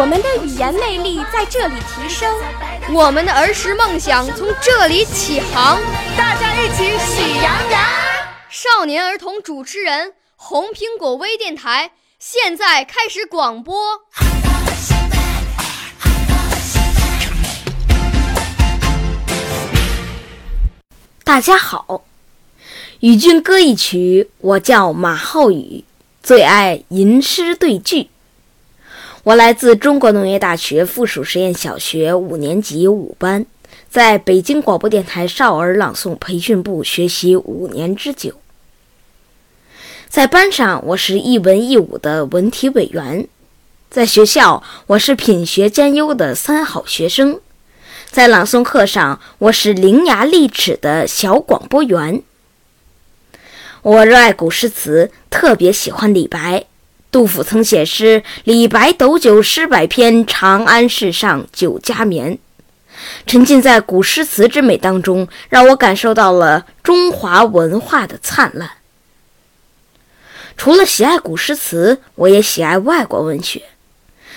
我们的语言魅力在这里提升，我们的儿时梦想从这里起航。大家一起喜羊羊。少年儿童主持人，红苹果微电台。现在开始广播。大家好，与君歌一曲。我叫马浩宇，最爱吟诗对句。我来自中国农业大学附属实验小学五年级五班，在北京广播电台少儿朗诵培训部学习五年之久。在班上，我是一文一武的文体委员；在学校，我是品学兼优的三好学生；在朗诵课上，我是伶牙俐齿的小广播员。我热爱古诗词，特别喜欢李白。杜甫曾写诗：“李白斗酒诗百篇，长安市上酒家眠。”沉浸在古诗词之美当中，让我感受到了中华文化的灿烂。除了喜爱古诗词，我也喜爱外国文学。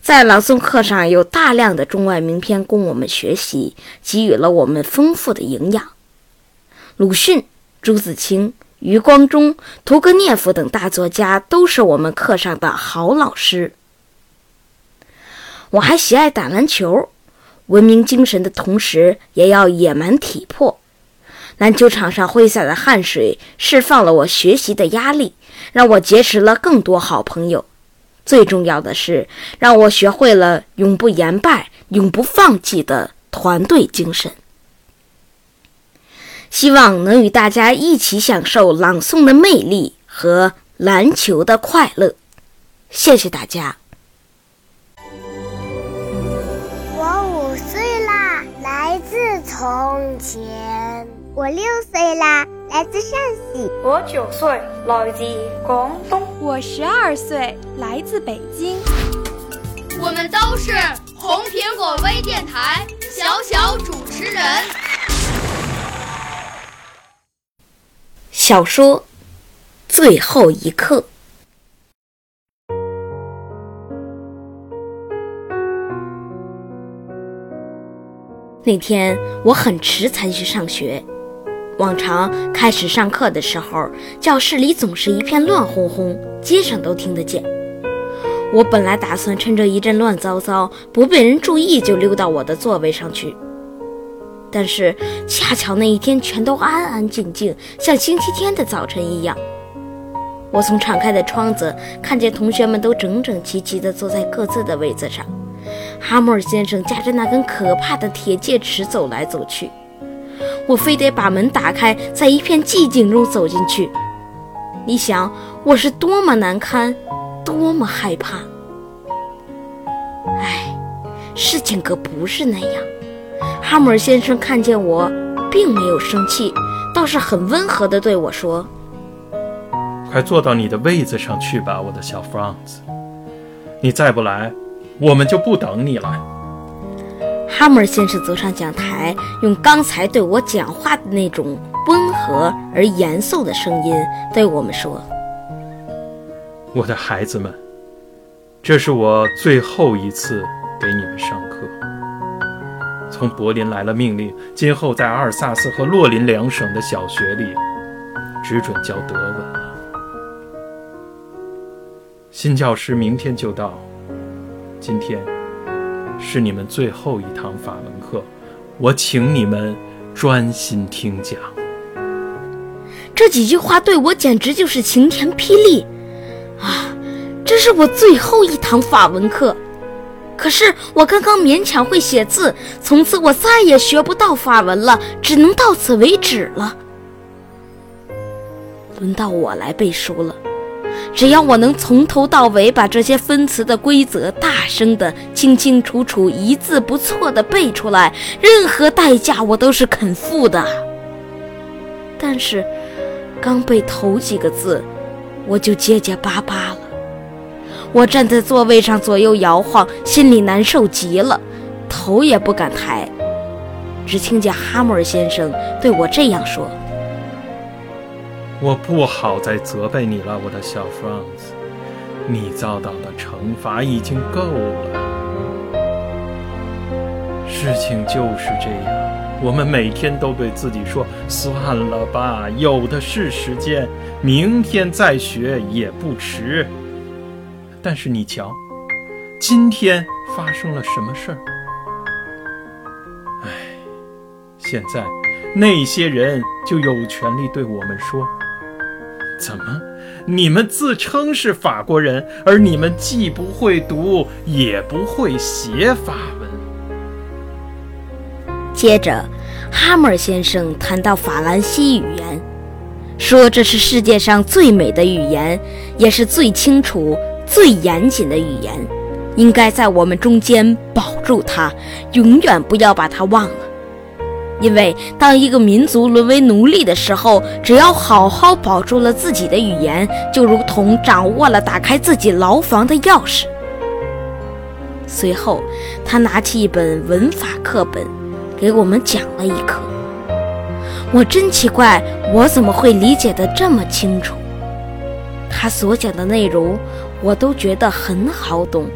在朗诵课上，有大量的中外名篇供我们学习，给予了我们丰富的营养。鲁迅、朱自清、余光中、屠格涅夫等大作家都是我们课上的好老师。我还喜爱打篮球，文明精神的同时，也要野蛮体魄。篮球场上挥洒的汗水，释放了我学习的压力，让我结识了更多好朋友。最重要的是，让我学会了永不言败、永不放弃的团队精神。希望能与大家一起享受朗诵的魅力和篮球的快乐。谢谢大家。我五岁啦，来自从前。我六岁啦，来自陕西；我九岁，来自广东；我十二岁，来自北京。我们都是红苹果微电台小小主持人。小说《最后一刻》。那天我很迟才去上学。往常开始上课的时候，教室里总是一片乱哄哄，街上都听得见。我本来打算趁着一阵乱糟糟，不被人注意，就溜到我的座位上去。但是恰巧那一天全都安安静静，像星期天的早晨一样。我从敞开的窗子看见同学们都整整齐齐地坐在各自的位子上，哈默尔先生夹着那根可怕的铁戒尺走来走去。我非得把门打开，在一片寂静中走进去。你想我是多么难堪，多么害怕。唉，事情可不是那样。哈姆尔先生看见我，并没有生气，倒是很温和地对我说：“快坐到你的位子上去吧，我的小弗朗兹。你再不来，我们就不等你了。”哈默尔先生走上讲台，用刚才对我讲话的那种温和而严肃的声音对我们说：“我的孩子们，这是我最后一次给你们上课。从柏林来了命令，今后在阿尔萨斯和洛林两省的小学里，只准教德文了。新教师明天就到，今天。”是你们最后一堂法文课，我请你们专心听讲。这几句话对我简直就是晴天霹雳啊！这是我最后一堂法文课，可是我刚刚勉强会写字，从此我再也学不到法文了，只能到此为止了。轮到我来背书了。只要我能从头到尾把这些分词的规则大声的、清清楚楚、一字不错的背出来，任何代价我都是肯付的。但是，刚背头几个字，我就结结巴巴了。我站在座位上左右摇晃，心里难受极了，头也不敢抬。只听见哈默尔先生对我这样说。我不好再责备你了，我的小 Franz，你遭到的惩罚已经够了。事情就是这样，我们每天都对自己说：“算了吧，有的是时间，明天再学也不迟。”但是你瞧，今天发生了什么事儿？唉，现在那些人就有权利对我们说。怎么？你们自称是法国人，而你们既不会读，也不会写法文。接着，哈默尔先生谈到法兰西语言，说这是世界上最美的语言，也是最清楚、最严谨的语言，应该在我们中间保住它，永远不要把它忘了。因为当一个民族沦为奴隶的时候，只要好好保住了自己的语言，就如同掌握了打开自己牢房的钥匙。随后，他拿起一本文法课本，给我们讲了一课。我真奇怪，我怎么会理解得这么清楚？他所讲的内容，我都觉得很好懂，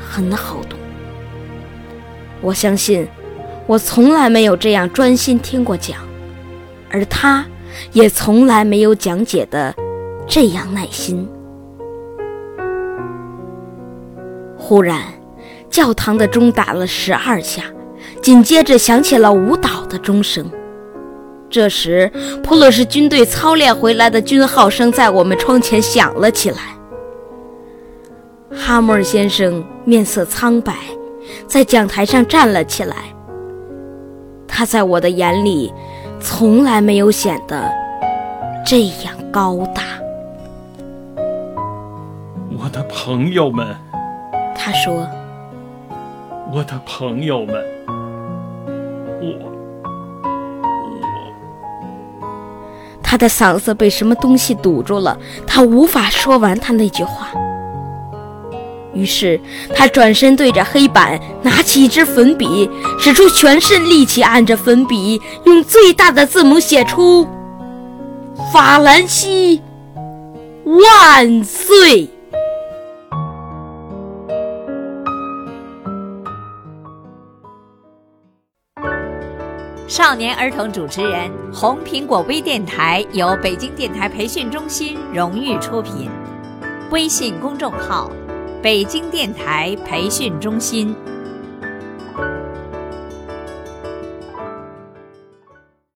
很好懂。我相信。我从来没有这样专心听过讲，而他，也从来没有讲解的这样耐心。忽然，教堂的钟打了十二下，紧接着响起了舞蹈的钟声。这时，普鲁士军队操练回来的军号声在我们窗前响了起来。哈默尔先生面色苍白，在讲台上站了起来。他在我的眼里，从来没有显得这样高大。我的朋友们，他说：“我的朋友们，我，我……”他的嗓子被什么东西堵住了，他无法说完他那句话。于是他转身对着黑板，拿起一支粉笔，使出全身力气按着粉笔，用最大的字母写出“法兰西万岁”。少年儿童主持人，红苹果微电台由北京电台培训中心荣誉出品，微信公众号。北京电台培训中心。